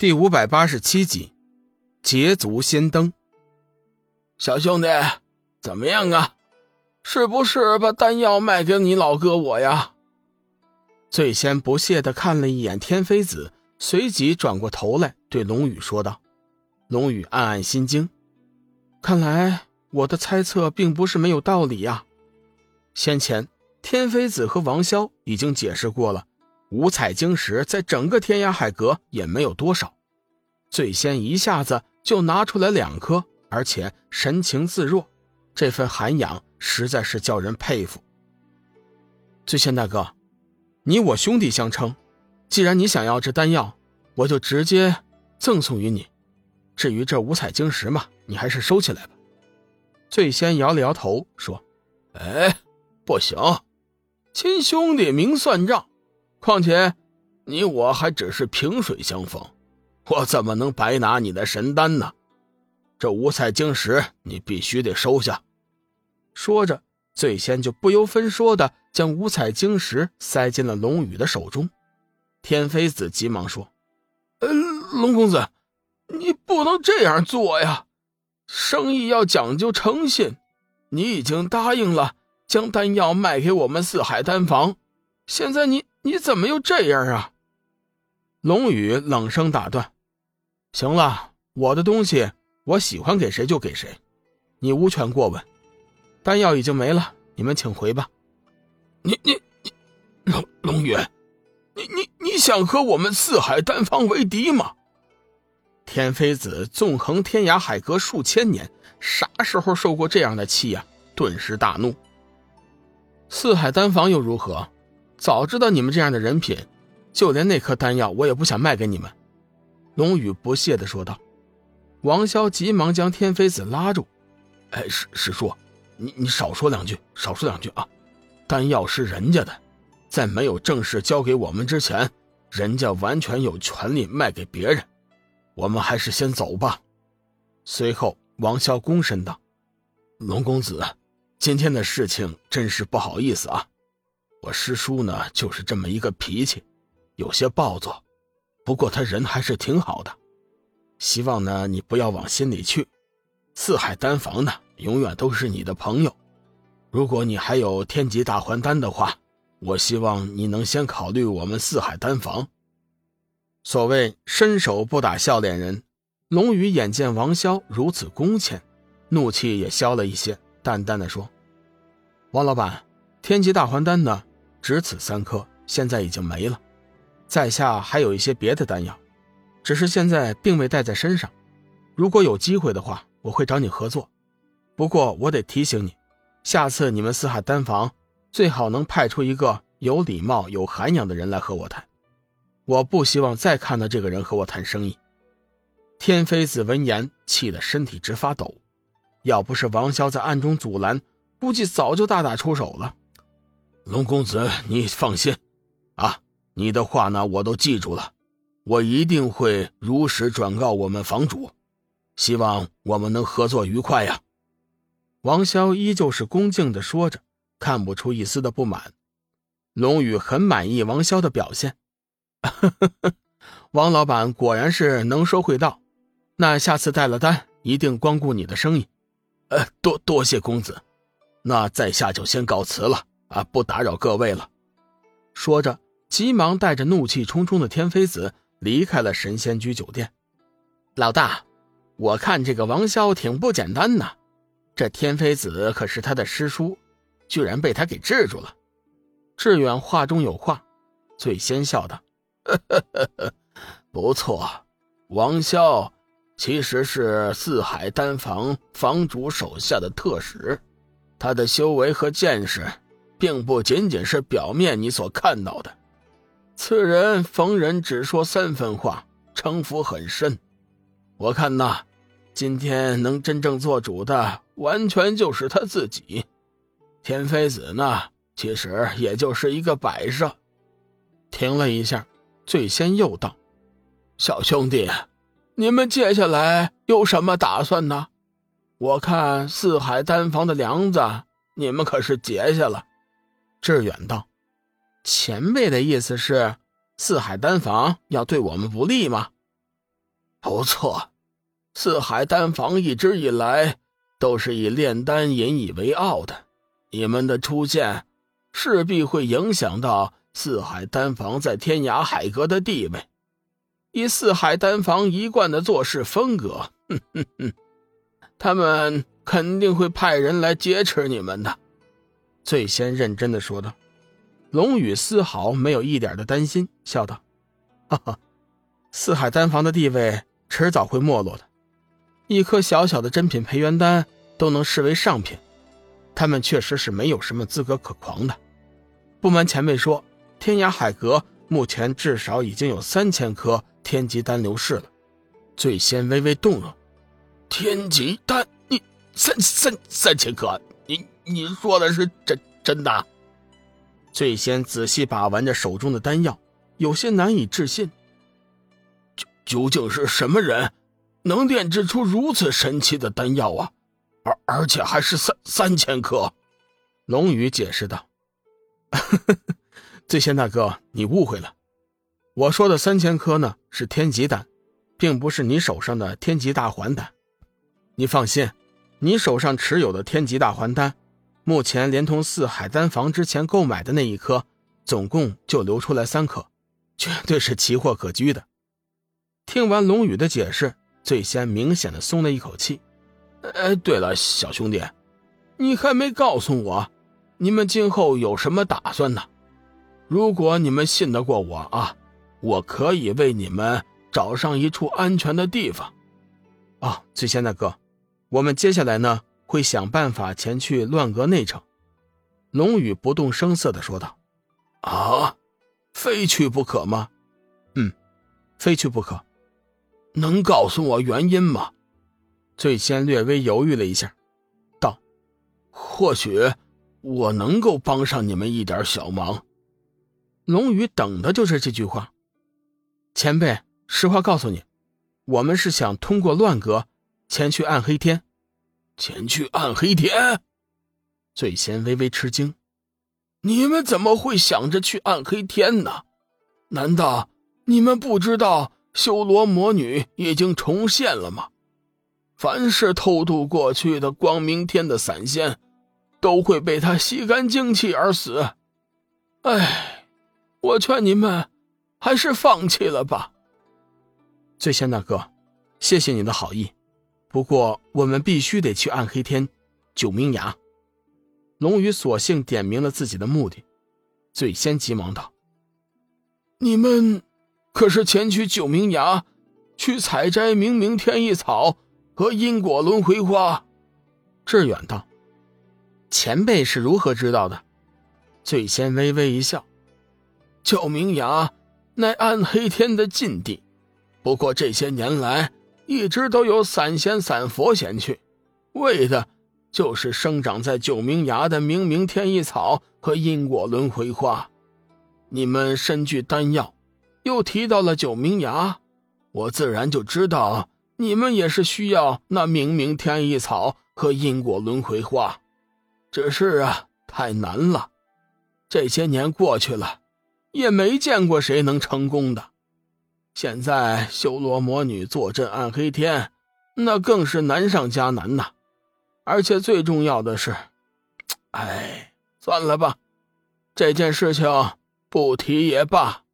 第五百八十七集，捷足先登。小兄弟，怎么样啊？是不是把丹药卖给你老哥我呀？最先不屑的看了一眼天妃子，随即转过头来对龙宇说道：“龙宇暗暗心惊，看来我的猜测并不是没有道理呀。先前天妃子和王潇已经解释过了。”五彩晶石在整个天涯海阁也没有多少，最先一下子就拿出来两颗，而且神情自若，这份涵养实在是叫人佩服。最先大哥，你我兄弟相称，既然你想要这丹药，我就直接赠送于你。至于这五彩晶石嘛，你还是收起来吧。最先摇了摇头说：“哎，不行，亲兄弟明算账。”况且，你我还只是萍水相逢，我怎么能白拿你的神丹呢？这五彩晶石你必须得收下。说着，最先就不由分说的将五彩晶石塞进了龙宇的手中。天妃子急忙说：“呃，龙公子，你不能这样做呀！生意要讲究诚信，你已经答应了将丹药卖给我们四海丹房，现在你……”你怎么又这样啊？龙宇冷声打断：“行了，我的东西我喜欢给谁就给谁，你无权过问。丹药已经没了，你们请回吧。”你你你，龙龙宇，你你你想和我们四海丹方为敌吗？天妃子纵横天涯海阁数千年，啥时候受过这样的气呀？顿时大怒。四海丹房又如何？早知道你们这样的人品，就连那颗丹药我也不想卖给你们。”龙宇不屑的说道。王潇急忙将天妃子拉住：“哎，师师叔，你你少说两句，少说两句啊！丹药是人家的，在没有正式交给我们之前，人家完全有权利卖给别人。我们还是先走吧。”随后，王潇躬身道：“龙公子，今天的事情真是不好意思啊。”我师叔呢，就是这么一个脾气，有些暴躁，不过他人还是挺好的。希望呢，你不要往心里去。四海丹房呢，永远都是你的朋友。如果你还有天级大还丹的话，我希望你能先考虑我们四海丹房。所谓伸手不打笑脸人，龙宇眼见王潇如此恭谦，怒气也消了一些，淡淡的说：“王老板，天级大还丹呢？”只此三颗，现在已经没了。在下还有一些别的丹药，只是现在并未带在身上。如果有机会的话，我会找你合作。不过我得提醒你，下次你们四海丹房最好能派出一个有礼貌、有涵养的人来和我谈。我不希望再看到这个人和我谈生意。天妃子闻言，气得身体直发抖。要不是王潇在暗中阻拦，估计早就大打出手了。龙公子，你放心，啊，你的话呢，我都记住了，我一定会如实转告我们房主，希望我们能合作愉快呀。王潇依旧是恭敬的说着，看不出一丝的不满。龙宇很满意王潇的表现，王老板果然是能说会道，那下次带了单，一定光顾你的生意。呃，多多谢公子，那在下就先告辞了。啊！不打扰各位了。说着，急忙带着怒气冲冲的天妃子离开了神仙居酒店。老大，我看这个王潇挺不简单呐，这天妃子可是他的师叔，居然被他给治住了。志远话中有话，最先笑道：“不错，王潇其实是四海丹房房主手下的特使，他的修为和见识。”并不仅仅是表面你所看到的，此人逢人只说三分话，城府很深。我看呐，今天能真正做主的，完全就是他自己。天妃子呢，其实也就是一个摆设。停了一下，最先又道：“小兄弟，你们接下来有什么打算呢？我看四海丹房的梁子，你们可是结下了。”志远道：“前辈的意思是，四海丹房要对我们不利吗？”不错，四海丹房一直以来都是以炼丹引以为傲的，你们的出现势必会影响到四海丹房在天涯海阁的地位。以四海丹房一贯的做事风格，哼哼哼，他们肯定会派人来劫持你们的。最先认真的说道。龙宇丝毫没有一点的担心，笑道：“哈哈，四海丹房的地位迟早会没落的。一颗小小的珍品培元丹都能视为上品，他们确实是没有什么资格可狂的。不瞒前辈说，天涯海阁目前至少已经有三千颗天级丹流逝了。”最先微微动容：“天级丹，你三三三千颗？你说的是真真的？”最先仔细把玩着手中的丹药，有些难以置信。究究竟是什么人，能炼制出如此神奇的丹药啊？而而且还是三三千颗。龙宇解释道：“ 最仙大哥，你误会了。我说的三千颗呢，是天级丹，并不是你手上的天级大环丹。你放心，你手上持有的天级大环丹。”目前连同四海丹房之前购买的那一颗，总共就流出来三颗，绝对是奇货可居的。听完龙宇的解释，最先明显的松了一口气。哎，对了，小兄弟，你还没告诉我，你们今后有什么打算呢？如果你们信得过我啊，我可以为你们找上一处安全的地方。啊，最先大哥，我们接下来呢？会想办法前去乱阁内城，龙宇不动声色的说道：“啊，非去不可吗？嗯，非去不可。能告诉我原因吗？”最先略微犹豫了一下，道：“或许我能够帮上你们一点小忙。”龙宇等的就是这句话。前辈，实话告诉你，我们是想通过乱阁前去暗黑天。前去暗黑天，最先微微吃惊。你们怎么会想着去暗黑天呢？难道你们不知道修罗魔女已经重现了吗？凡是偷渡过去的光明天的散仙，都会被他吸干精气而死。哎，我劝你们还是放弃了吧。最仙大哥，谢谢你的好意。不过，我们必须得去暗黑天九明崖。龙宇索性点明了自己的目的。最先急忙道：“你们可是前去九明崖，去采摘明明天意草和因果轮回花？”志远道：“前辈是如何知道的？”最先微微一笑：“九明崖乃暗黑天的禁地，不过这些年来……”一直都有散仙、散佛前去，为的就是生长在九明崖的明明天意草和因果轮回花。你们身具丹药，又提到了九明崖，我自然就知道你们也是需要那明明天意草和因果轮回花。只是啊，太难了。这些年过去了，也没见过谁能成功的。现在修罗魔女坐镇暗黑天，那更是难上加难呐！而且最重要的是，哎，算了吧，这件事情不提也罢。